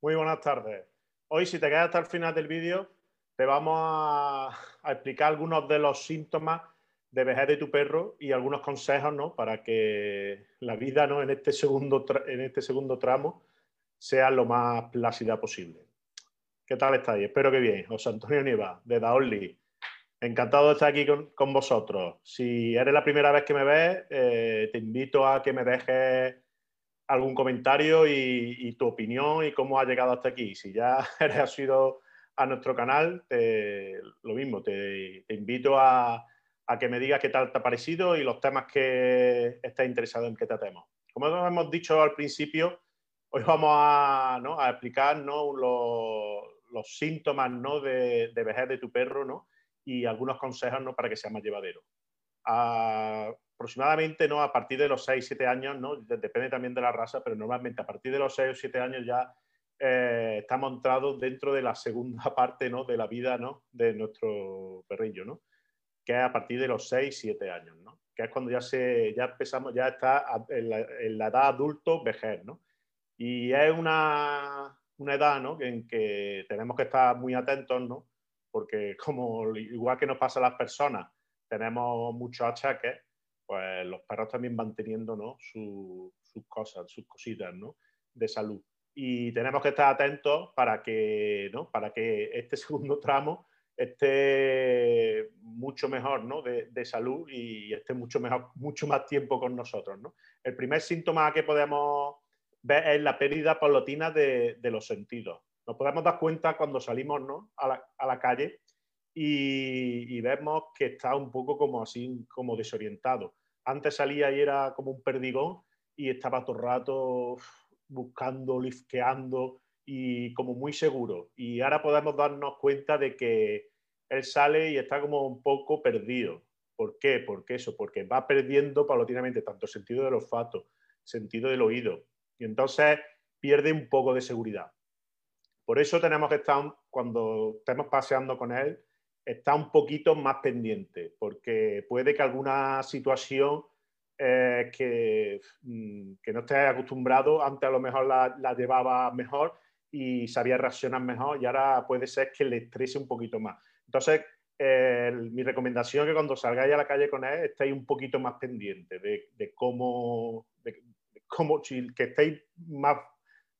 Muy buenas tardes. Hoy, si te quedas hasta el final del vídeo, te vamos a, explicar algunos de los síntomas de vejez de tu perro y algunos consejos ¿no? para que la vida ¿no? en, este segundo en este segundo tramo sea lo más plácida posible. ¿Qué tal estáis? Espero que bien. José Antonio Nieva, de Daoli. Encantado de estar aquí con, vosotros. Si eres la primera vez que me ves, eh, te invito a que me dejes algún comentario y, tu opinión y cómo has llegado hasta aquí. Si ya eres asido a nuestro canal, lo mismo, te, invito a, que me digas qué tal te ha parecido y los temas que estés interesado en que tratemos. Como hemos dicho al principio, hoy vamos a, explicar los, síntomas de, de, vejez de tu perro y algunos consejos para que sea más llevadero. Aproximadamente ¿no? a partir de los 6-7 años, ¿no? depende también de la raza, pero normalmente a partir de los 6 o 7 años ya eh, estamos entrados dentro de la segunda parte ¿no? de la vida ¿no? de nuestro perrillo, ¿no? que es a partir de los 6-7 años, ¿no? que es cuando ya, se, ya empezamos, ya está en la, en la edad adulto, vejez. ¿no? Y es una, una edad ¿no? en que tenemos que estar muy atentos, ¿no? porque como igual que nos pasa a las personas, tenemos muchos achaques, pues los perros también van teniendo ¿no? sus cosas, sus cositas ¿no? de salud y tenemos que estar atentos para que, ¿no? para que este segundo tramo esté mucho mejor ¿no? de, salud y esté mucho, mejor, mucho más tiempo con nosotros. ¿no? El primer síntoma que podemos ver es la pérdida paulatina de, de los sentidos. Nos podemos dar cuenta cuando salimos ¿no? a, la, a, la, calle y, y, vemos que está un poco como así, como desorientado. Antes salía y era como un perdigón y estaba todo el rato buscando, lifqueando y como muy seguro. Y ahora podemos darnos cuenta de que él sale y está como un poco perdido. ¿Por qué? Porque eso, porque va perdiendo paulatinamente tanto sentido del olfato, sentido del oído. Y entonces pierde un poco de seguridad. Por eso tenemos que estar, cuando estemos paseando con él, está un poquito más pendiente, porque puede que alguna situación eh, que, mm, que, no estés acostumbrado, antes a lo mejor la, la, llevaba mejor y sabía reaccionar mejor y ahora puede ser que le estrese un poquito más. Entonces, eh, mi recomendación es que cuando salgáis a la calle con él estéis un poquito más pendientes de, de, cómo, de, cómo, que estéis más,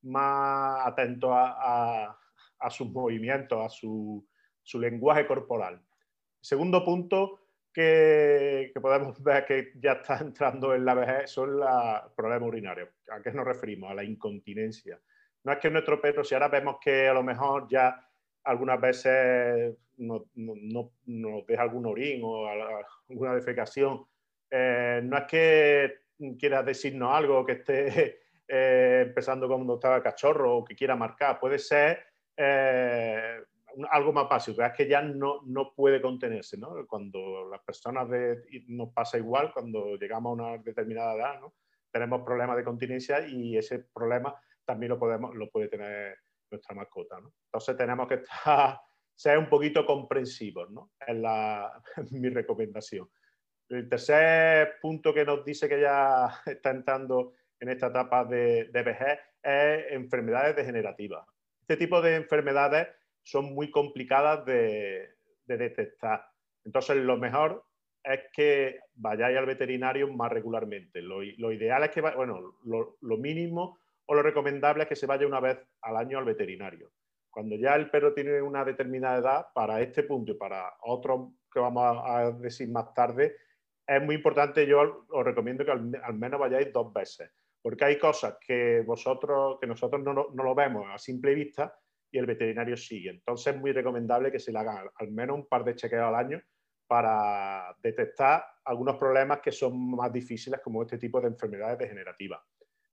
más atentos a, a, a sus movimientos, a su, su lenguaje corporal. Segundo punto, que, podemos ver que ya está entrando en la vejez son los problemas urinarios. ¿A qué nos referimos? A la incontinencia. No es que nuestro perro, si ahora vemos que a lo mejor ya algunas veces nos, deja algún orín o alguna defecación, eh, no es que quiera decirnos algo que esté eh, empezando cuando estaba cachorro o que quiera marcar, puede ser eh, algo más básico, es que ya no, no puede contenerse, ¿no? Cuando las personas de, nos pasa igual, cuando llegamos a una determinada edad, ¿no? Tenemos problemas de continencia y ese problema también lo, podemos, lo puede tener nuestra mascota, ¿no? Entonces tenemos que estar, ser un poquito comprensivos, ¿no? Es, la, mi recomendación. El tercer punto que nos dice que ya está entrando en esta etapa de, de vejez es enfermedades degenerativas. Este tipo de enfermedades son muy complicadas de, detectar. Entonces, lo mejor es que vayáis al veterinario más regularmente. Lo, ideal es que, bueno, lo, mínimo o lo recomendable es que se vaya una vez al año al veterinario. Cuando ya el perro tiene una determinada edad, para este punto y para otros que vamos a, decir más tarde, es muy importante, yo os recomiendo que al, menos vayáis dos veces, porque hay cosas que vosotros, que nosotros no, no lo vemos a simple vista, y el veterinario sigue. Entonces es muy recomendable que se le hagan al menos un par de chequeos al año para detectar algunos problemas que son más difíciles como este tipo de enfermedades degenerativas.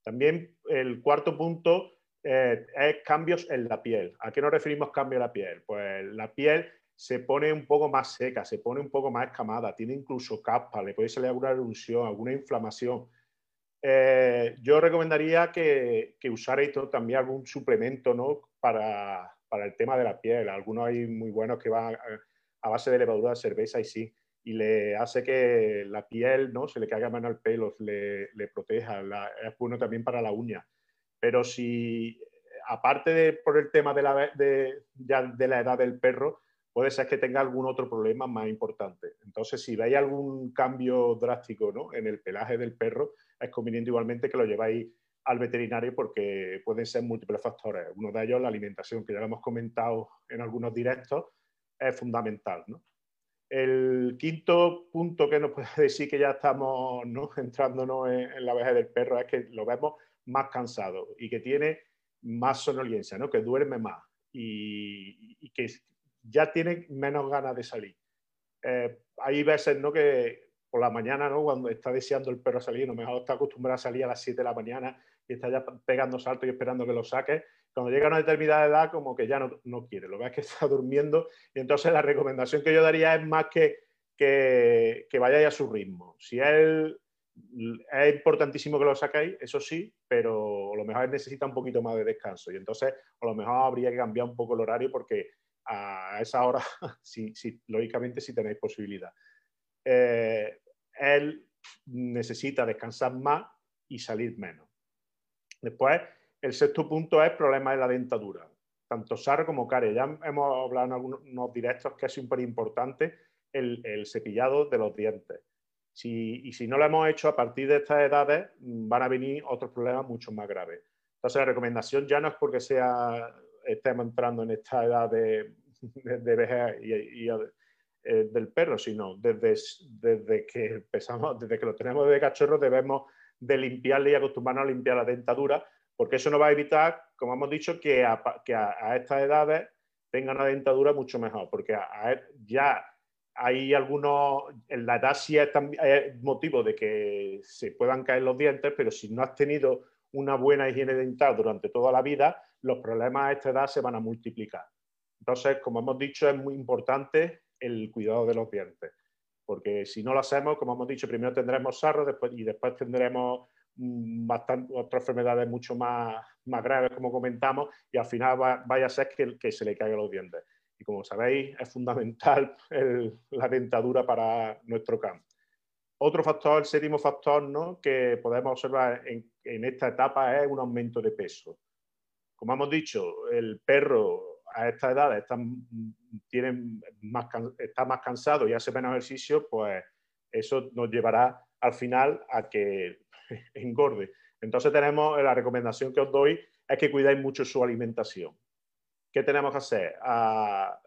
También el cuarto punto eh, es cambios en la piel. ¿A qué nos referimos cambio en la piel? Pues la piel se pone un poco más seca, se pone un poco más escamada, tiene incluso capa, le puede salir alguna erupción, alguna inflamación. Eh, yo recomendaría que, que usarais también algún suplemento ¿no? Para, para, el tema de la piel. Algunos hay muy buenos que van a, base de levadura de cerveza y sí, y le hace que la piel ¿no? se le caiga menos el pelo, le, le proteja. es bueno también para la uña. Pero si aparte de por el tema de la, de, de la edad del perro, puede ser que tenga algún otro problema más importante. Entonces, si veis algún cambio drástico ¿no? en el pelaje del perro, es conveniente igualmente que lo lleváis al veterinario porque pueden ser múltiples factores. Uno de ellos, la alimentación, que ya lo hemos comentado en algunos directos, es fundamental. ¿no? El quinto punto que nos puede decir que ya estamos ¿no? entrándonos en, la vejez del perro es que lo vemos más cansado y que tiene más sonolencia, ¿no? que duerme más y, y que ya tiene menos ganas de salir. Eh, hay veces ¿no? que por la mañana, ¿no? cuando está deseando el perro salir, a lo mejor está acostumbrado a salir a las 7 de la mañana y está ya pegando saltos y esperando que lo saque. Cuando llega a una determinada edad, como que ya no, no quiere, lo ves que está durmiendo. Y entonces la recomendación que yo daría es más que, que, que vayáis a su ritmo. Si él es importantísimo que lo saquéis, eso sí, pero a lo mejor necesita un poquito más de descanso. Y entonces a lo mejor habría que cambiar un poco el horario porque a esa hora, si, lógicamente, si tenéis posibilidad. Eh, él necesita descansar más y salir menos. Después, el sexto punto es problema de la dentadura, tanto SAR como CARE. Ya hemos hablado en algunos directos que es súper importante el, cepillado de los dientes. y si no lo hemos hecho a partir de estas edades, van a venir otros problemas mucho más graves. Entonces, la recomendación ya no es porque sea estemos entrando en esta edad de, de, vejez y, eh, del perro, sino desde, desde que empezamos, desde que lo tenemos de cachorro, debemos de limpiarle y acostumbrarnos a limpiar la dentadura, porque eso nos va a evitar, como hemos dicho, que a, estas edades tengan una dentadura mucho mejor, porque ya hay algunos, en la edad sí es, es, motivo de que se puedan caer los dientes, pero si no has tenido una buena higiene dental durante toda la vida, los problemas a esta edad se van a multiplicar. Entonces, como hemos dicho, es muy importante el cuidado de los dientes, porque si no lo hacemos, como hemos dicho, primero tendremos sarro y después tendremos mm, otras enfermedades mucho más, más graves, como comentamos, y al final vaya a ser que, se le caigan los dientes. Y como sabéis, es fundamental la dentadura para nuestro campo. Otro factor, el séptimo factor ¿no? que podemos observar en, esta etapa es un aumento de peso. Como hemos dicho, el perro a esta edad está, más, está más cansado y hace menos ejercicio, pues eso nos llevará al final a que engorde. Entonces tenemos la recomendación que os doy es que cuidáis mucho su alimentación. ¿Qué tenemos que hacer? Ah,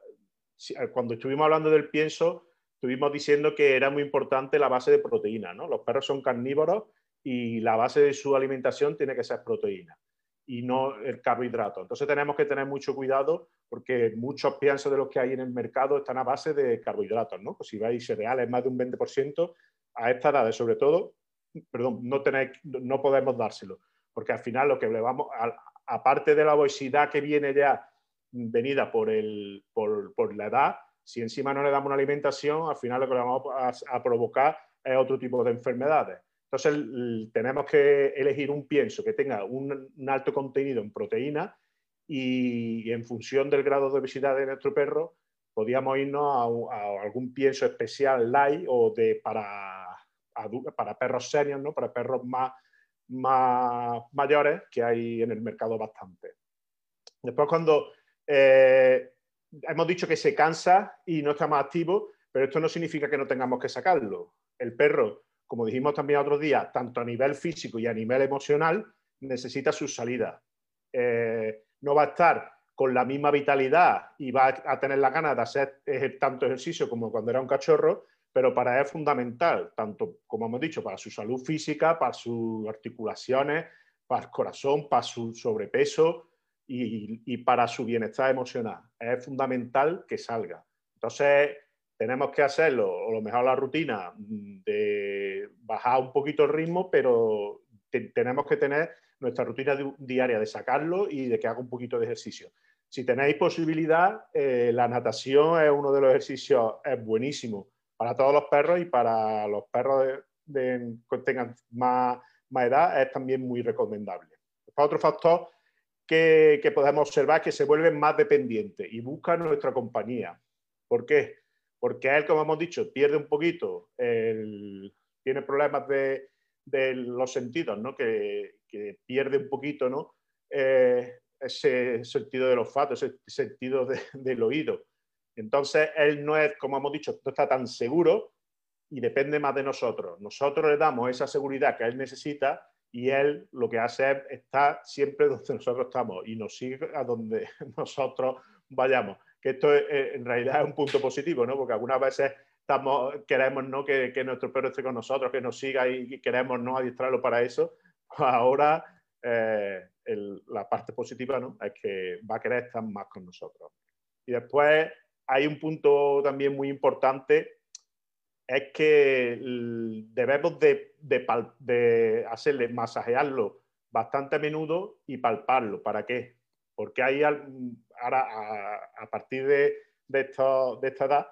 cuando estuvimos hablando del pienso, estuvimos diciendo que era muy importante la base de proteína. ¿no? Los perros son carnívoros y la base de su alimentación tiene que ser proteína y no el carbohidrato. Entonces tenemos que tener mucho cuidado porque muchos piensos de los que hay en el mercado están a base de carbohidratos. ¿no? Pues si vais cereales más de un 20%, a esta edad sobre todo, perdón, no, tenéis, no podemos dárselo. Porque al final lo que le vamos, aparte de la obesidad que viene ya venida por, el, por, por la edad, si encima no le damos una alimentación, al final lo que le vamos a, provocar es otro tipo de enfermedades. Entonces, tenemos que elegir un pienso que tenga un, alto contenido en proteína y, en función del grado de obesidad de nuestro perro, podríamos irnos a, algún pienso especial light o de, para, perros serios, ¿no? para perros más, más mayores, que hay en el mercado bastante. Después, cuando eh, hemos dicho que se cansa y no está más activo, pero esto no significa que no tengamos que sacarlo. El perro, como dijimos también otro día, tanto a nivel físico y a nivel emocional, necesita su salida. Eh, no va a estar con la misma vitalidad y va a tener la ganas de hacer tanto ejercicio como cuando era un cachorro, pero para él es fundamental, tanto como hemos dicho, para su salud física, para sus articulaciones, para el corazón, para su sobrepeso, y, para su bienestar emocional. Es fundamental que salga. Entonces, tenemos que hacerlo, o lo mejor la rutina, mm, de bajar un poquito el ritmo, pero tenemos que tener nuestra rutina diaria de sacarlo y de que haga un poquito de ejercicio. Si tenéis posibilidad, eh, la natación es uno de los ejercicios, es buenísimo para todos los perros y para los perros de, que tengan más, más edad es también muy recomendable. Otro factor que, podemos observar que se vuelven más dependientes y buscan nuestra compañía. ¿Por qué? Porque él, como hemos dicho, pierde un poquito, tiene problemas de, los sentidos, ¿no? que, pierde un poquito ¿no? Eh, ese sentido del olfato, ese sentido del oído. Entonces, él no es, como hemos dicho, no está tan seguro y depende más de nosotros. Nosotros le damos esa seguridad que él necesita y él lo que hace es estar siempre donde nosotros estamos y nos sigue a donde nosotros vayamos. Que esto en realidad es un punto positivo, ¿no? Porque algunas veces queremos ¿no? que, nuestro perro esté con nosotros, que nos siga y, queremos ¿no? adiestrarlo para eso. Ahora eh, la parte positiva ¿no? es que va a querer estar más con nosotros. Y después hay un punto también muy importante, es que debemos de, hacerle, masajearlo bastante a menudo y palparlo. ¿Para qué? Porque hay, ahora, a, partir de esta edad,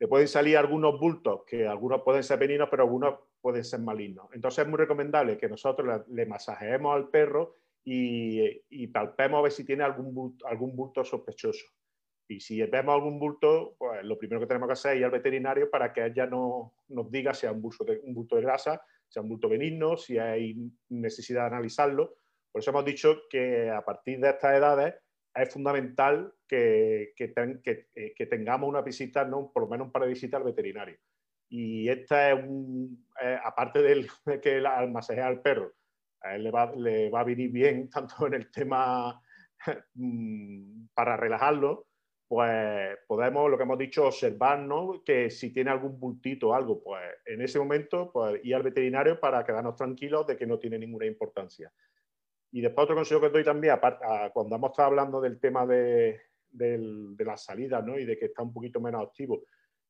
le pueden salir algunos bultos, que algunos pueden ser benignos, pero algunos pueden ser malignos. Entonces es muy recomendable que nosotros le, masajeemos al perro y, palpemos a ver si tiene algún bulto, algún bulto sospechoso. Y si vemos algún bulto, pues lo primero que tenemos que hacer es ir al veterinario para que ella no, nos diga si es un bulto, un bulto de grasa, si es un bulto benigno, si hay necesidad de analizarlo. Por eso hemos dicho que a partir de estas edades es fundamental que, que, eh, que, tengamos una visita, ¿no? por lo menos un par de visitas al veterinario. Y esta es un, eh, aparte de que al masajear al perro, a él le va, le va a venir bien tanto en el tema mm, para relajarlo, pues podemos, lo que hemos dicho, observar, ¿no? Que si tiene algún bultito o algo, pues en ese momento, pues ir al veterinario para quedarnos tranquilos de que no tiene ninguna importancia. Y después otro consejo que doy también, cuando hemos estado hablando del tema de, de las salidas, ¿no? Y de que está un poquito menos activo,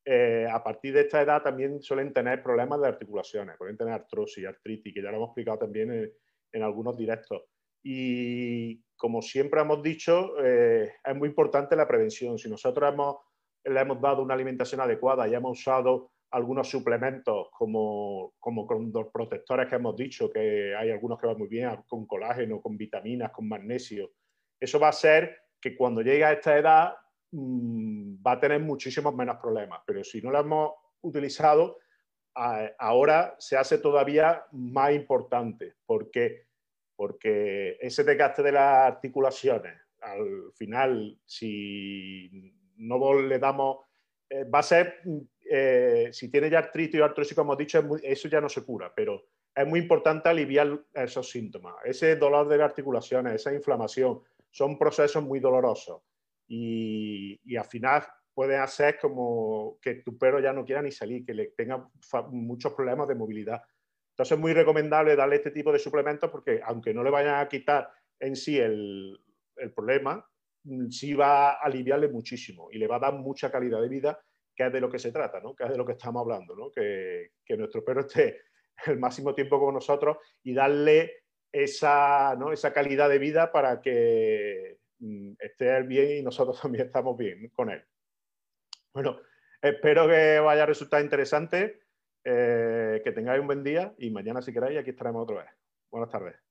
eh, a partir de esta edad también suelen tener problemas de articulaciones, pueden tener artrosis, artritis, que ya lo hemos explicado también en, en algunos directos. Y como siempre hemos dicho, eh, es muy importante la prevención. Si nosotros hemos, le hemos dado una alimentación adecuada y hemos usado algunos suplementos como, como con los protectores que hemos dicho, que hay algunos que van muy bien con colágeno, con vitaminas, con magnesio, eso va a ser que cuando llegue a esta edad mm, va a tener muchísimos menos problemas. Pero si no lo hemos utilizado, ahora se hace todavía más importante, porque porque ese desgaste de las articulaciones, al final, si no le damos, eh, va a ser, eh, si tiene ya artritis o artrosis, como hemos dicho, eso ya no se cura, pero es muy importante aliviar esos síntomas. Ese dolor de articulaciones, esa inflamación, son procesos muy dolorosos y, y al final pueden hacer como que tu perro ya no quiera ni salir, que le tenga muchos problemas de movilidad. Entonces es muy recomendable darle este tipo de suplementos porque aunque no le vayan a quitar en sí el, problema, mm, sí va a aliviarle muchísimo y le va a dar mucha calidad de vida, que es de lo que se trata, ¿no? que es de lo que estamos hablando, ¿no? que, nuestro perro esté el máximo tiempo con nosotros y darle esa, ¿no? esa calidad de vida para que mm, esté bien y nosotros también estamos bien con él. Bueno, espero que vaya a resultar interesante. Eh, que tengáis un buen día y mañana si queréis aquí estaremos otra vez. Buenas tardes.